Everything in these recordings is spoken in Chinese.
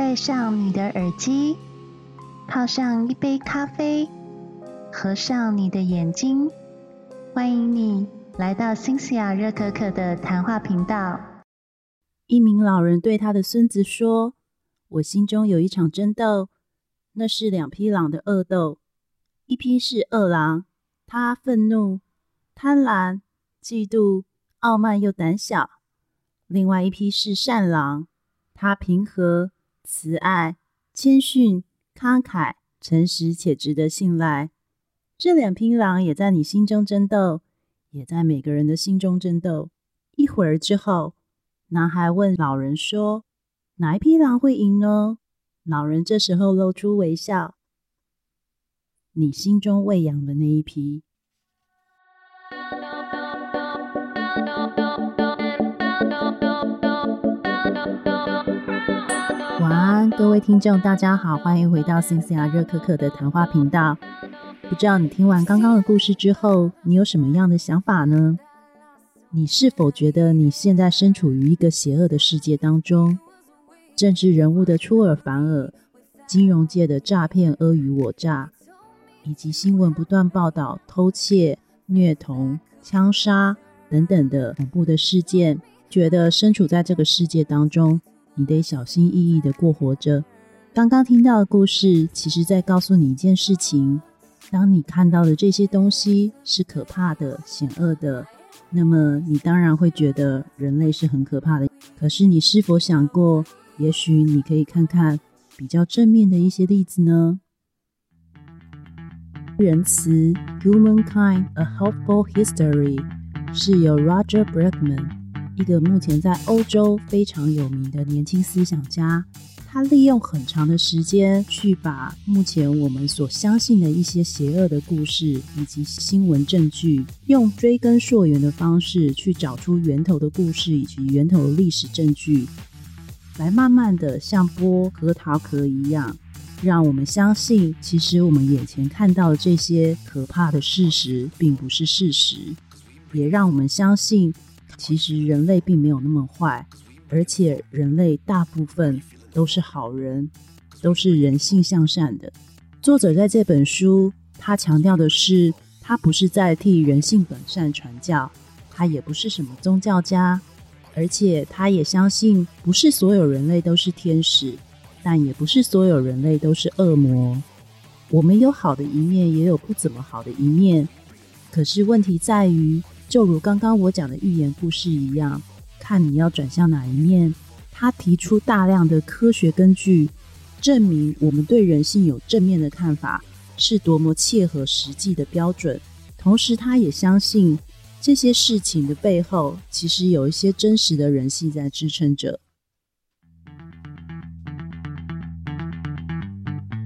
戴上你的耳机，泡上一杯咖啡，合上你的眼睛，欢迎你来到新西亚热可可的谈话频道。一名老人对他的孙子说：“我心中有一场争斗，那是两匹狼的恶斗。一匹是恶狼，他愤怒、贪婪、嫉妒、傲慢又胆小；另外一匹是善狼，他平和。”慈爱、谦逊、慷慨、诚实且值得信赖。这两匹狼也在你心中争斗，也在每个人的心中争斗。一会儿之后，男孩问老人说：“哪一匹狼会赢呢？”老人这时候露出微笑：“你心中喂养的那一匹。”各位听众，大家好，欢迎回到新西亚热可可的谈话频道。不知道你听完刚刚的故事之后，你有什么样的想法呢？你是否觉得你现在身处于一个邪恶的世界当中？政治人物的出尔反尔，金融界的诈骗阿谀我诈，以及新闻不断报道偷窃、虐童、枪杀等等的恐怖的事件，觉得身处在这个世界当中。你得小心翼翼的过活着。刚刚听到的故事，其实在告诉你一件事情：当你看到的这些东西是可怕的、险恶的，那么你当然会觉得人类是很可怕的。可是，你是否想过，也许你可以看看比较正面的一些例子呢？仁慈，Humankind: A Helpful History，是由 Roger Bregman。一个目前在欧洲非常有名的年轻思想家，他利用很长的时间去把目前我们所相信的一些邪恶的故事以及新闻证据，用追根溯源的方式去找出源头的故事以及源头的历史证据，来慢慢的像剥核桃壳一样，让我们相信，其实我们眼前看到的这些可怕的事实并不是事实，也让我们相信。其实人类并没有那么坏，而且人类大部分都是好人，都是人性向善的。作者在这本书，他强调的是，他不是在替人性本善传教，他也不是什么宗教家，而且他也相信，不是所有人类都是天使，但也不是所有人类都是恶魔。我们有好的一面，也有不怎么好的一面。可是问题在于。就如刚刚我讲的寓言故事一样，看你要转向哪一面。他提出大量的科学根据，证明我们对人性有正面的看法是多么切合实际的标准。同时，他也相信这些事情的背后，其实有一些真实的人性在支撑着。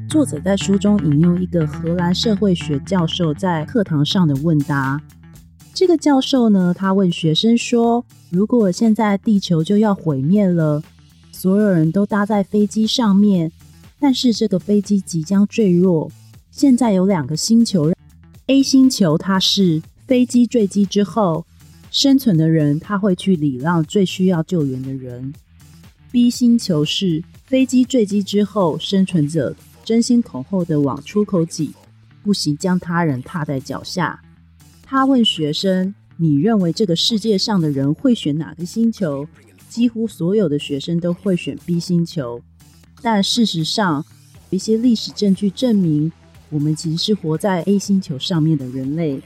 作者在书中引用一个荷兰社会学教授在课堂上的问答。这个教授呢，他问学生说：“如果现在地球就要毁灭了，所有人都搭在飞机上面，但是这个飞机即将坠落。现在有两个星球，A 星球它是飞机坠机之后生存的人，他会去礼让最需要救援的人；B 星球是飞机坠机之后生存者争先恐后的往出口挤，不惜将他人踏在脚下。”他问学生：“你认为这个世界上的人会选哪个星球？”几乎所有的学生都会选 B 星球。但事实上，一些历史证据证明，我们其实是活在 A 星球上面的人类。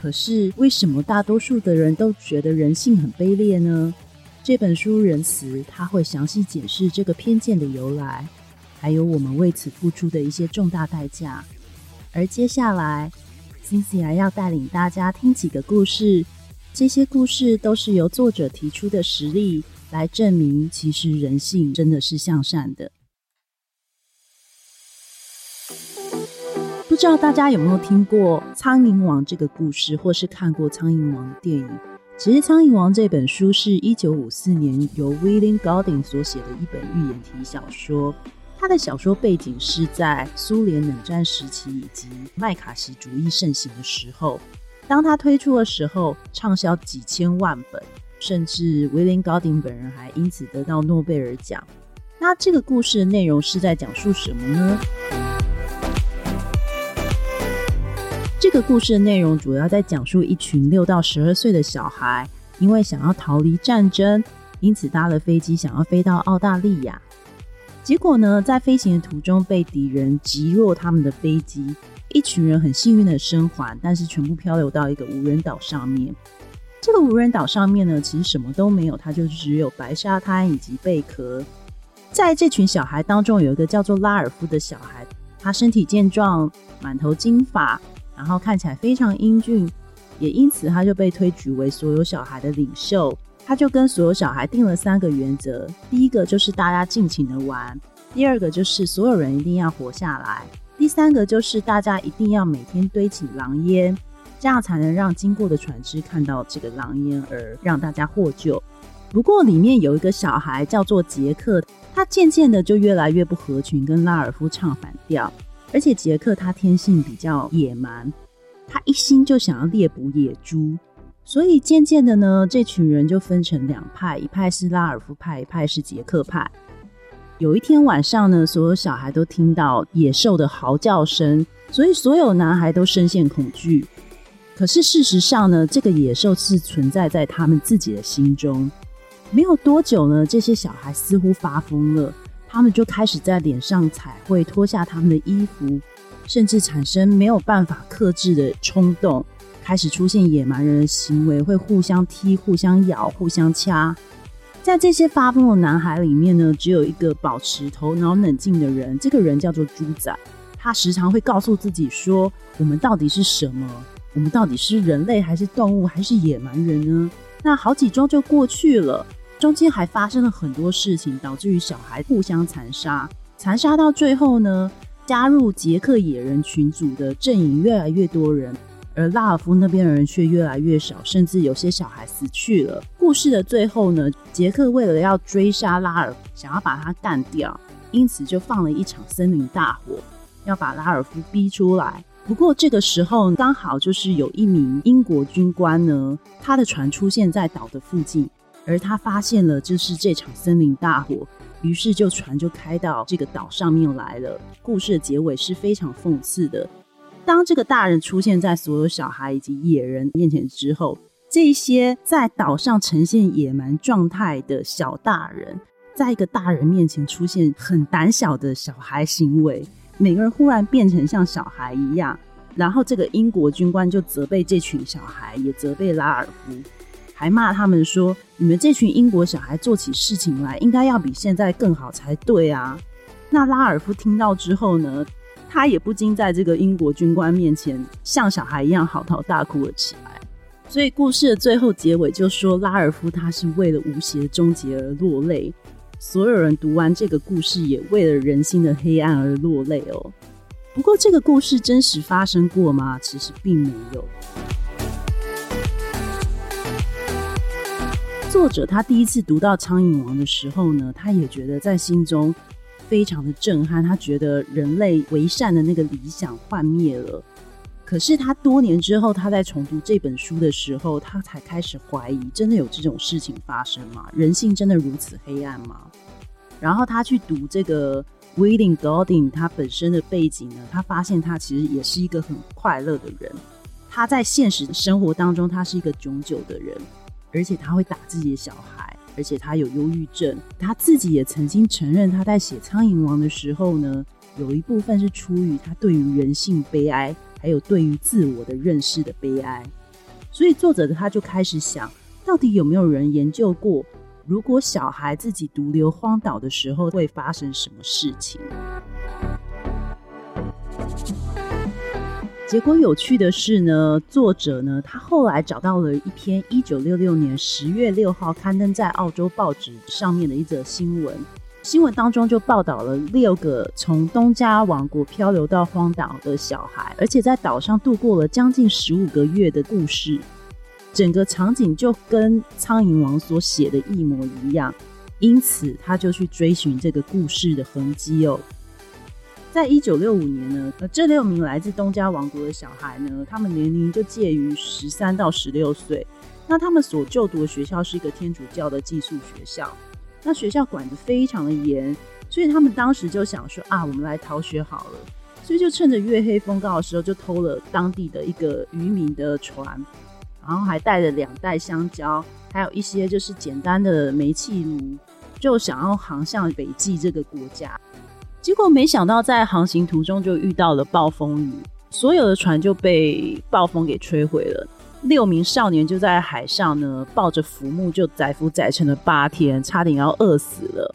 可是，为什么大多数的人都觉得人性很卑劣呢？这本书《仁慈》他会详细解释这个偏见的由来，还有我们为此付出的一些重大代价。而接下来。辛西亚要带领大家听几个故事，这些故事都是由作者提出的实例来证明，其实人性真的是向善的。不知道大家有没有听过《苍蝇王》这个故事，或是看过《苍蝇王》的电影？其实，《苍蝇王》这本书是一九五四年由 William Golding 所写的一本寓言体小说。他的小说背景是在苏联冷战时期以及麦卡锡主义盛行的时候。当他推出的时候，畅销几千万本，甚至威廉·高丁本人还因此得到诺贝尔奖。那这个故事的内容是在讲述什么呢？这个故事的内容主要在讲述一群六到十二岁的小孩，因为想要逃离战争，因此搭了飞机想要飞到澳大利亚。结果呢，在飞行的途中被敌人击落他们的飞机，一群人很幸运的生还，但是全部漂流到一个无人岛上面。这个无人岛上面呢，其实什么都没有，它就只有白沙滩以及贝壳。在这群小孩当中，有一个叫做拉尔夫的小孩，他身体健壮，满头金发，然后看起来非常英俊，也因此他就被推举为所有小孩的领袖。他就跟所有小孩定了三个原则：第一个就是大家尽情的玩；第二个就是所有人一定要活下来；第三个就是大家一定要每天堆起狼烟，这样才能让经过的船只看到这个狼烟而让大家获救。不过里面有一个小孩叫做杰克。他渐渐的就越来越不合群，跟拉尔夫唱反调。而且杰克他天性比较野蛮，他一心就想要猎捕野猪，所以渐渐的呢，这群人就分成两派，一派是拉尔夫派，一派是杰克派。有一天晚上呢，所有小孩都听到野兽的嚎叫声，所以所有男孩都深陷恐惧。可是事实上呢，这个野兽是存在在他们自己的心中。没有多久呢，这些小孩似乎发疯了，他们就开始在脸上彩绘，脱下他们的衣服，甚至产生没有办法克制的冲动，开始出现野蛮人的行为，会互相踢、互相咬、互相掐。在这些发疯的男孩里面呢，只有一个保持头脑冷静的人，这个人叫做猪仔，他时常会告诉自己说：“我们到底是什么？我们到底是人类，还是动物，还是野蛮人呢？”那好几周就过去了。中间还发生了很多事情，导致于小孩互相残杀，残杀到最后呢，加入捷克野人群组的阵营越来越多人，而拉尔夫那边的人却越来越少，甚至有些小孩死去了。故事的最后呢，杰克为了要追杀拉尔夫，想要把他干掉，因此就放了一场森林大火，要把拉尔夫逼出来。不过这个时候刚好就是有一名英国军官呢，他的船出现在岛的附近。而他发现了就是这场森林大火，于是就船就开到这个岛上面来了。故事的结尾是非常讽刺的。当这个大人出现在所有小孩以及野人面前之后，这些在岛上呈现野蛮状态的小大人，在一个大人面前出现很胆小的小孩行为，每个人忽然变成像小孩一样。然后这个英国军官就责备这群小孩，也责备拉尔夫。还骂他们说：“你们这群英国小孩做起事情来，应该要比现在更好才对啊！”那拉尔夫听到之后呢，他也不禁在这个英国军官面前像小孩一样嚎啕大哭了起来。所以故事的最后结尾就说，拉尔夫他是为了无邪终结而落泪。所有人读完这个故事，也为了人心的黑暗而落泪哦。不过这个故事真实发生过吗？其实并没有。作者他第一次读到《苍蝇王》的时候呢，他也觉得在心中非常的震撼。他觉得人类为善的那个理想幻灭了。可是他多年之后，他在重读这本书的时候，他才开始怀疑：真的有这种事情发生吗？人性真的如此黑暗吗？然后他去读这个 William Golding，他本身的背景呢，他发现他其实也是一个很快乐的人。他在现实生活当中，他是一个炯炯的人。而且他会打自己的小孩，而且他有忧郁症。他自己也曾经承认，他在写《苍蝇王》的时候呢，有一部分是出于他对于人性悲哀，还有对于自我的认识的悲哀。所以作者他就开始想，到底有没有人研究过，如果小孩自己独留荒岛的时候会发生什么事情？结果有趣的是呢，作者呢，他后来找到了一篇一九六六年十月六号刊登在澳洲报纸上面的一则新闻。新闻当中就报道了六个从东加王国漂流到荒岛的小孩，而且在岛上度过了将近十五个月的故事。整个场景就跟《苍蝇王》所写的一模一样，因此他就去追寻这个故事的痕迹哦。在一九六五年呢，呃，这六名来自东加王国的小孩呢，他们年龄就介于十三到十六岁。那他们所就读的学校是一个天主教的寄宿学校。那学校管得非常的严，所以他们当时就想说啊，我们来逃学好了，所以就趁着月黑风高的时候，就偷了当地的一个渔民的船，然后还带了两袋香蕉，还有一些就是简单的煤气炉，就想要航向北极这个国家。结果没想到在航行途中就遇到了暴风雨，所有的船就被暴风给摧毁了。六名少年就在海上呢，抱着浮木就载浮载沉了八天，差点要饿死了。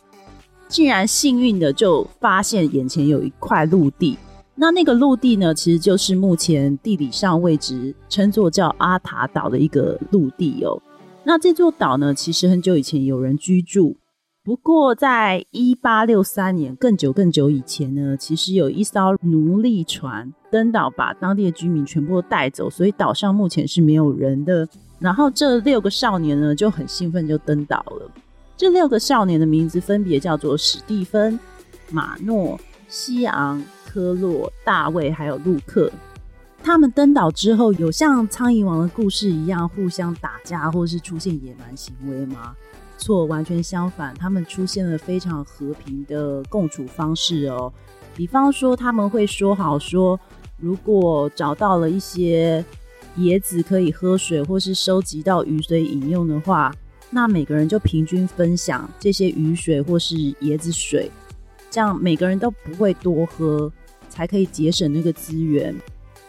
竟然幸运的就发现眼前有一块陆地，那那个陆地呢，其实就是目前地理上位置称作叫阿塔岛的一个陆地哦。那这座岛呢，其实很久以前有人居住。不过，在一八六三年，更久更久以前呢，其实有一艘奴隶船登岛，把当地的居民全部都带走，所以岛上目前是没有人的。然后这六个少年呢，就很兴奋，就登岛了。这六个少年的名字分别叫做史蒂芬、马诺、西昂、科洛、大卫，还有陆克。他们登岛之后，有像苍蝇王的故事一样互相打架，或是出现野蛮行为吗？错，完全相反，他们出现了非常和平的共处方式哦。比方说，他们会说好说，如果找到了一些椰子可以喝水，或是收集到雨水饮用的话，那每个人就平均分享这些雨水或是椰子水，这样每个人都不会多喝，才可以节省那个资源。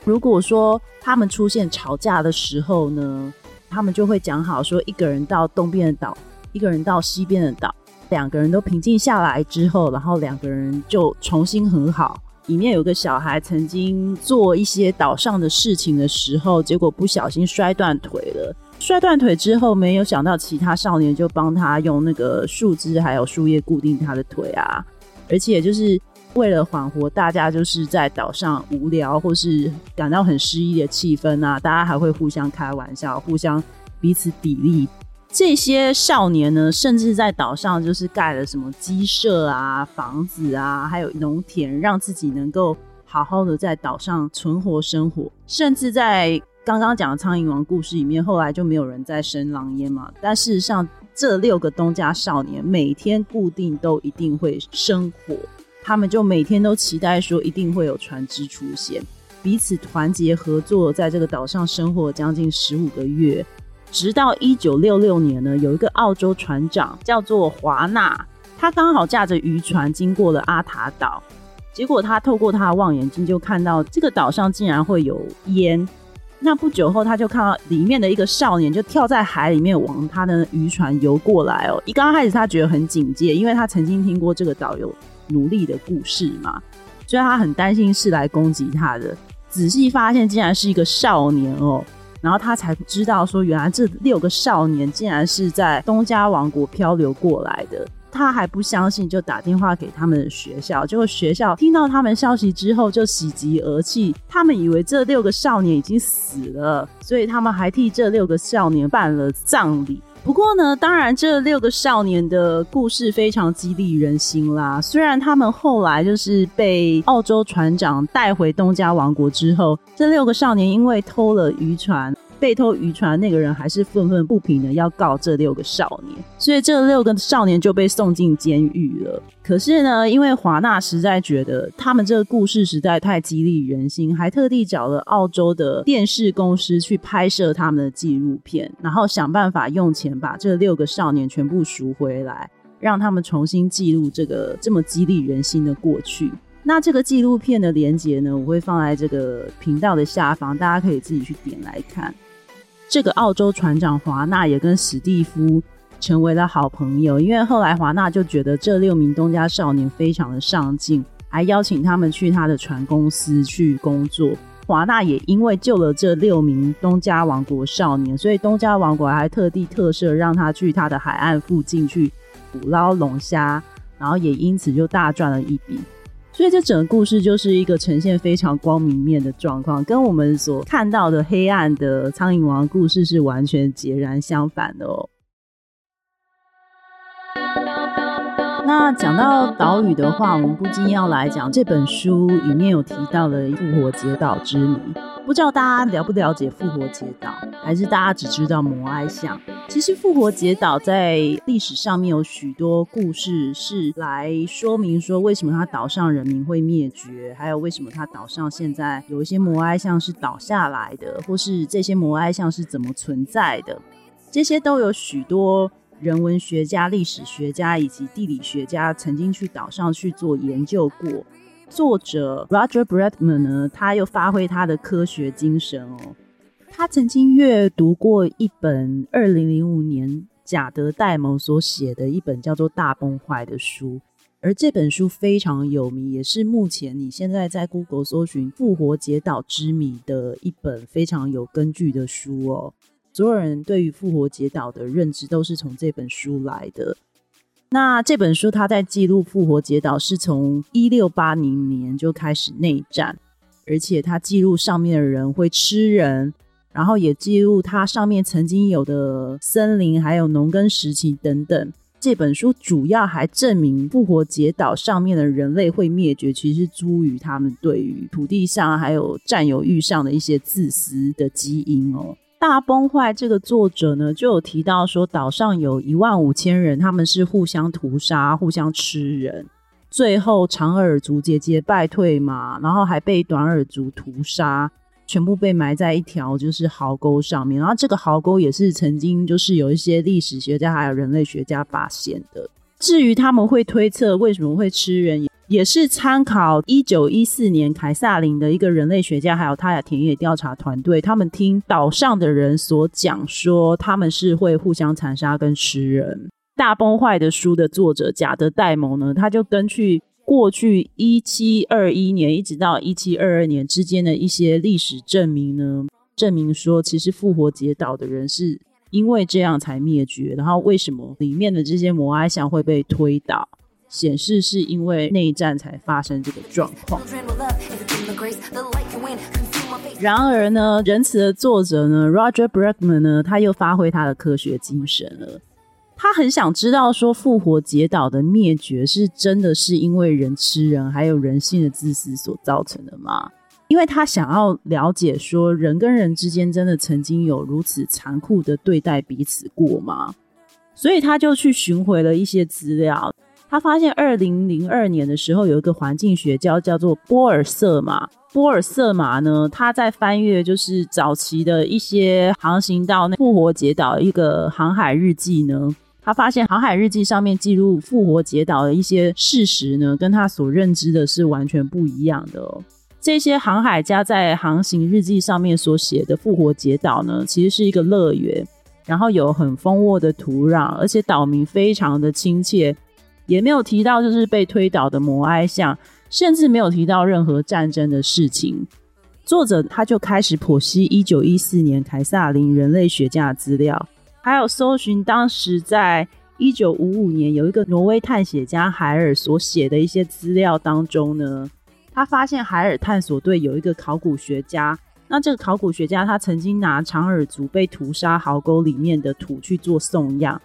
如果说他们出现吵架的时候呢，他们就会讲好说，一个人到东边的岛。一个人到西边的岛，两个人都平静下来之后，然后两个人就重新和好。里面有个小孩曾经做一些岛上的事情的时候，结果不小心摔断腿了。摔断腿之后，没有想到其他少年就帮他用那个树枝还有树叶固定他的腿啊，而且就是为了缓和大家就是在岛上无聊或是感到很失意的气氛啊，大家还会互相开玩笑，互相彼此砥砺。这些少年呢，甚至在岛上就是盖了什么鸡舍啊、房子啊，还有农田，让自己能够好好的在岛上存活生活。甚至在刚刚讲的苍蝇王故事里面，后来就没有人再生狼烟嘛。但事实上，这六个东家少年每天固定都一定会生火，他们就每天都期待说一定会有船只出现，彼此团结合作，在这个岛上生活将近十五个月。直到一九六六年呢，有一个澳洲船长叫做华纳，他刚好驾着渔船经过了阿塔岛，结果他透过他的望远镜就看到这个岛上竟然会有烟。那不久后，他就看到里面的一个少年就跳在海里面往他的渔船游过来哦。一刚开始他觉得很警戒，因为他曾经听过这个岛有奴隶的故事嘛，所以他很担心是来攻击他的。仔细发现，竟然是一个少年哦。然后他才知道说，原来这六个少年竟然是在东家王国漂流过来的。他还不相信，就打电话给他们的学校。结果学校听到他们消息之后，就喜极而泣。他们以为这六个少年已经死了，所以他们还替这六个少年办了葬礼。不过呢，当然这六个少年的故事非常激励人心啦。虽然他们后来就是被澳洲船长带回东家王国之后，这六个少年因为偷了渔船。被偷渔船那个人还是愤愤不平的，要告这六个少年，所以这六个少年就被送进监狱了。可是呢，因为华纳实在觉得他们这个故事实在太激励人心，还特地找了澳洲的电视公司去拍摄他们的纪录片，然后想办法用钱把这六个少年全部赎回来，让他们重新记录这个这么激励人心的过去。那这个纪录片的连接呢，我会放在这个频道的下方，大家可以自己去点来看。这个澳洲船长华纳也跟史蒂夫成为了好朋友，因为后来华纳就觉得这六名东家少年非常的上进，还邀请他们去他的船公司去工作。华纳也因为救了这六名东家王国少年，所以东家王国还特地特赦让他去他的海岸附近去捕捞龙虾，然后也因此就大赚了一笔。所以这整个故事就是一个呈现非常光明面的状况，跟我们所看到的黑暗的苍蝇王故事是完全截然相反的哦。那讲到岛屿的话，我们不禁要来讲这本书里面有提到的复活节岛之谜。不知道大家了不了解复活节岛，还是大家只知道摩埃像？其实复活节岛在历史上面有许多故事，是来说明说为什么它岛上人民会灭绝，还有为什么它岛上现在有一些摩埃像是倒下来的，或是这些摩埃像是怎么存在的，这些都有许多人文学家、历史学家以及地理学家曾经去岛上去做研究过。作者 Roger Bretman 呢，他又发挥他的科学精神哦。他曾经阅读过一本二零零五年贾德戴蒙所写的一本叫做《大崩坏》的书，而这本书非常有名，也是目前你现在在 Google 搜寻“复活节岛之谜”的一本非常有根据的书哦。所有人对于复活节岛的认知都是从这本书来的。那这本书，它在记录复活节岛是从一六八零年就开始内战，而且它记录上面的人会吃人，然后也记录它上面曾经有的森林，还有农耕时期等等。这本书主要还证明复活节岛上面的人类会灭绝，其实是出于他们对于土地上还有占有欲上的一些自私的基因哦。大崩坏这个作者呢，就有提到说，岛上有一万五千人，他们是互相屠杀、互相吃人，最后长耳族节节败退嘛，然后还被短耳族屠杀，全部被埋在一条就是壕沟上面，然后这个壕沟也是曾经就是有一些历史学家还有人类学家发现的。至于他们会推测为什么会吃人，也是参考一九一四年凯撒林的一个人类学家，还有他的田野调查团队，他们听岛上的人所讲说，他们是会互相残杀跟吃人。大崩坏的书的作者贾德戴蒙呢，他就根据过去一七二一年一直到一七二二年之间的一些历史证明呢，证明说，其实复活节岛的人是。因为这样才灭绝，然后为什么里面的这些摩埃像会被推倒？显示是因为内战才发生这个状况。然而呢，仁慈的作者呢，Roger Bregman 呢，他又发挥他的科学精神了。他很想知道说，复活节岛的灭绝是真的是因为人吃人，还有人性的自私所造成的吗？因为他想要了解，说人跟人之间真的曾经有如此残酷的对待彼此过吗？所以他就去寻回了一些资料。他发现，二零零二年的时候，有一个环境学家叫做波尔瑟马。波尔瑟马呢，他在翻阅就是早期的一些航行到那复活节岛一个航海日记呢，他发现航海日记上面记录复活节岛的一些事实呢，跟他所认知的是完全不一样的哦。这些航海家在航行日记上面所写的复活节岛呢，其实是一个乐园，然后有很丰沃的土壤，而且岛民非常的亲切，也没有提到就是被推倒的摩埃像，甚至没有提到任何战争的事情。作者他就开始剖析一九一四年凯撒林人类学家的资料，还有搜寻当时在一九五五年有一个挪威探险家海尔所写的一些资料当中呢。他发现海尔探索队有一个考古学家，那这个考古学家他曾经拿长耳族被屠杀壕沟里面的土去做送样，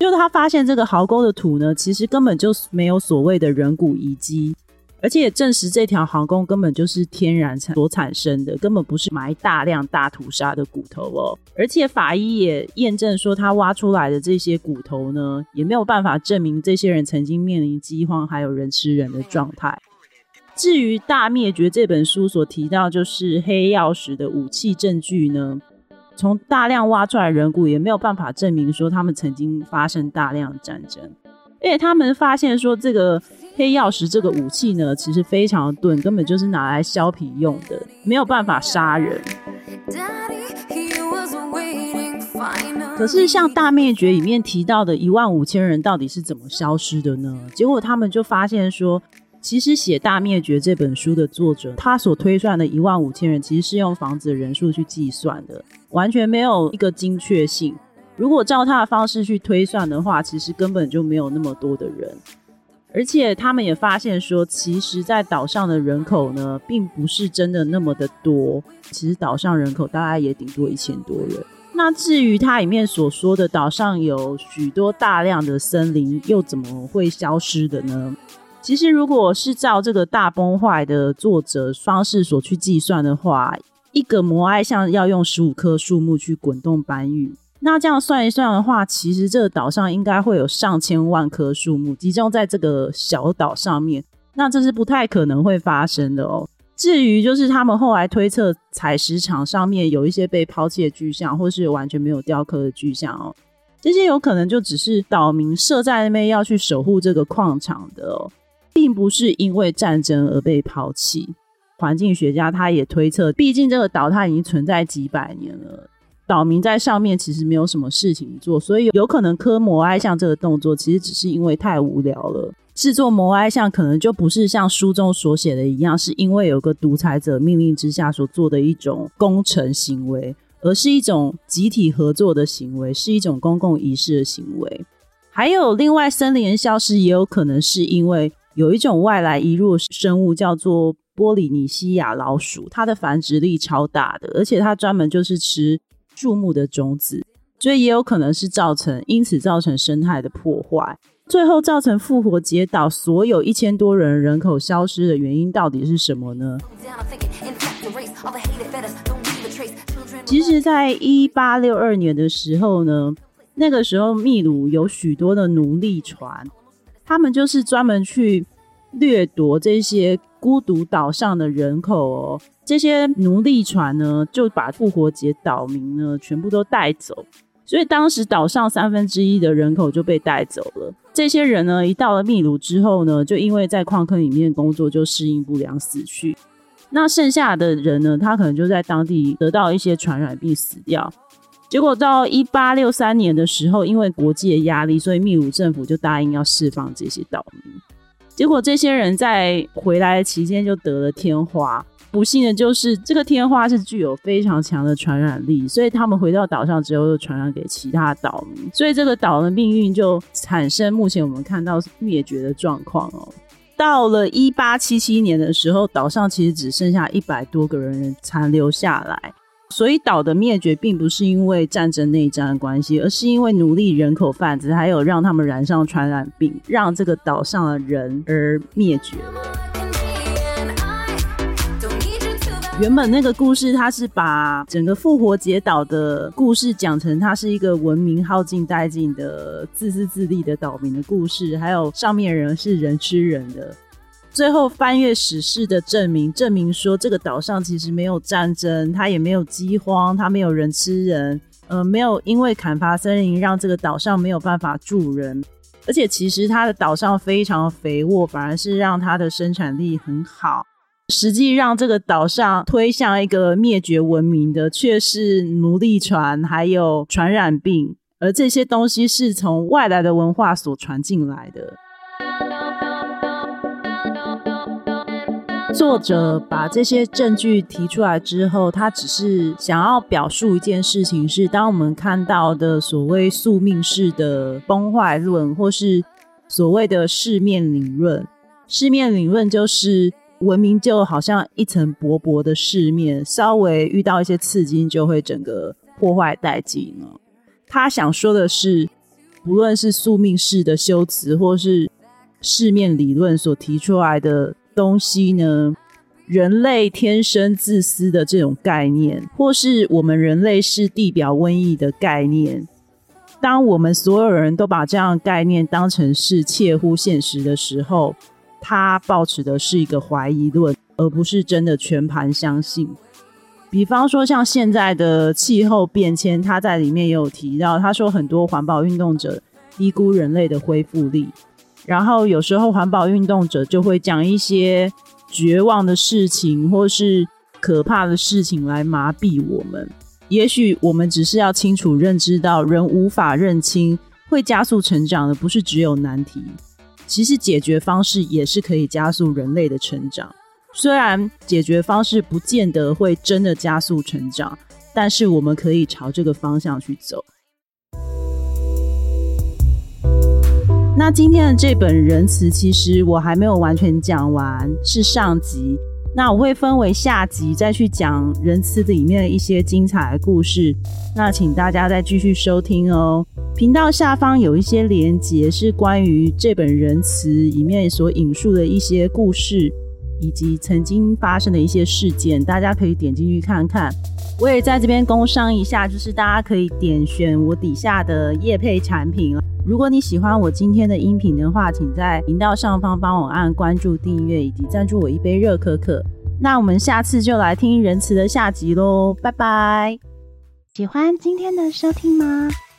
就他发现这个壕沟的土呢，其实根本就没有所谓的人骨遗迹，而且也证实这条壕沟根本就是天然产所产生的，根本不是埋大量大屠杀的骨头哦。而且法医也验证说，他挖出来的这些骨头呢，也没有办法证明这些人曾经面临饥荒还有人吃人的状态。至于《大灭绝》这本书所提到，就是黑曜石的武器证据呢，从大量挖出来人骨也没有办法证明说他们曾经发生大量战争。而且他们发现说，这个黑曜石这个武器呢，其实非常钝，根本就是拿来削皮用的，没有办法杀人。可是像《大灭绝》里面提到的一万五千人到底是怎么消失的呢？结果他们就发现说。其实写《大灭绝》这本书的作者，他所推算的一万五千人，其实是用房子的人数去计算的，完全没有一个精确性。如果照他的方式去推算的话，其实根本就没有那么多的人。而且他们也发现说，其实，在岛上的人口呢，并不是真的那么的多。其实岛上人口大概也顶多一千多人。那至于它里面所说的岛上有许多大量的森林，又怎么会消失的呢？其实，如果是照这个大崩坏的作者方式所去计算的话，一个摩埃像要用十五棵树木去滚动搬运。那这样算一算的话，其实这个岛上应该会有上千万棵树木集中在这个小岛上面。那这是不太可能会发生的哦。至于就是他们后来推测采石场上面有一些被抛弃的巨像，或是完全没有雕刻的巨像哦，这些有可能就只是岛民设在那边要去守护这个矿场的哦，并不是因为战争而被抛弃。环境学家他也推测，毕竟这个岛它已经存在几百年了。岛民在上面其实没有什么事情做，所以有可能刻摩埃像这个动作，其实只是因为太无聊了。制作摩埃像可能就不是像书中所写的一样，是因为有个独裁者命令之下所做的一种工程行为，而是一种集体合作的行为，是一种公共仪式的行为。还有另外，森林消失也有可能是因为有一种外来移入生物叫做波里尼西亚老鼠，它的繁殖力超大的，而且它专门就是吃。树木的种子，所以也有可能是造成，因此造成生态的破坏，最后造成复活节岛所有一千多人人口消失的原因到底是什么呢？其实，在一八六二年的时候呢，那个时候秘鲁有许多的奴隶船，他们就是专门去掠夺这些孤独岛上的人口哦。这些奴隶船呢，就把复活节岛民呢全部都带走，所以当时岛上三分之一的人口就被带走了。这些人呢，一到了秘鲁之后呢，就因为在矿坑里面工作就适应不良死去。那剩下的人呢，他可能就在当地得到一些传染病死掉。结果到一八六三年的时候，因为国际的压力，所以秘鲁政府就答应要释放这些岛民。结果这些人在回来的期间就得了天花。不幸的就是这个天花是具有非常强的传染力，所以他们回到岛上之后又传染给其他岛民，所以这个岛的命运就产生目前我们看到灭绝的状况哦。到了一八七七年的时候，岛上其实只剩下一百多个人残留下来，所以岛的灭绝并不是因为战争内战的关系，而是因为奴隶人口贩子还有让他们染上传染病，让这个岛上的人而灭绝。原本那个故事，它是把整个复活节岛的故事讲成它是一个文明耗尽殆尽的自私自利的岛民的故事，还有上面人是人吃人的。最后翻阅史事的证明，证明说这个岛上其实没有战争，它也没有饥荒，它没有人吃人，呃，没有因为砍伐森林让这个岛上没有办法住人，而且其实它的岛上非常肥沃，反而是让它的生产力很好。实际让这个岛上推向一个灭绝文明的，却是奴隶船，还有传染病，而这些东西是从外来的文化所传进来的。作者把这些证据提出来之后，他只是想要表述一件事情：是当我们看到的所谓宿命式的崩坏论，或是所谓的世面理论，世面理论就是。文明就好像一层薄薄的世面，稍微遇到一些刺激，就会整个破坏殆尽了。他想说的是，不论是宿命式的修辞，或是世面理论所提出来的东西呢，人类天生自私的这种概念，或是我们人类是地表瘟疫的概念，当我们所有人都把这样概念当成是切乎现实的时候。他抱持的是一个怀疑论，而不是真的全盘相信。比方说，像现在的气候变迁，他在里面也有提到，他说很多环保运动者低估人类的恢复力，然后有时候环保运动者就会讲一些绝望的事情，或是可怕的事情来麻痹我们。也许我们只是要清楚认知到，人无法认清会加速成长的，不是只有难题。其实解决方式也是可以加速人类的成长，虽然解决方式不见得会真的加速成长，但是我们可以朝这个方向去走。那今天的这本仁慈，其实我还没有完全讲完，是上集。那我会分为下集再去讲仁慈里面的一些精彩的故事，那请大家再继续收听哦。频道下方有一些连结，是关于这本仁慈里面所引述的一些故事。以及曾经发生的一些事件，大家可以点进去看看。我也在这边工商一下，就是大家可以点选我底下的叶配产品。如果你喜欢我今天的音频的话，请在频道上方帮我按关注、订阅以及赞助我一杯热可可。那我们下次就来听仁慈的下集喽，拜拜！喜欢今天的收听吗？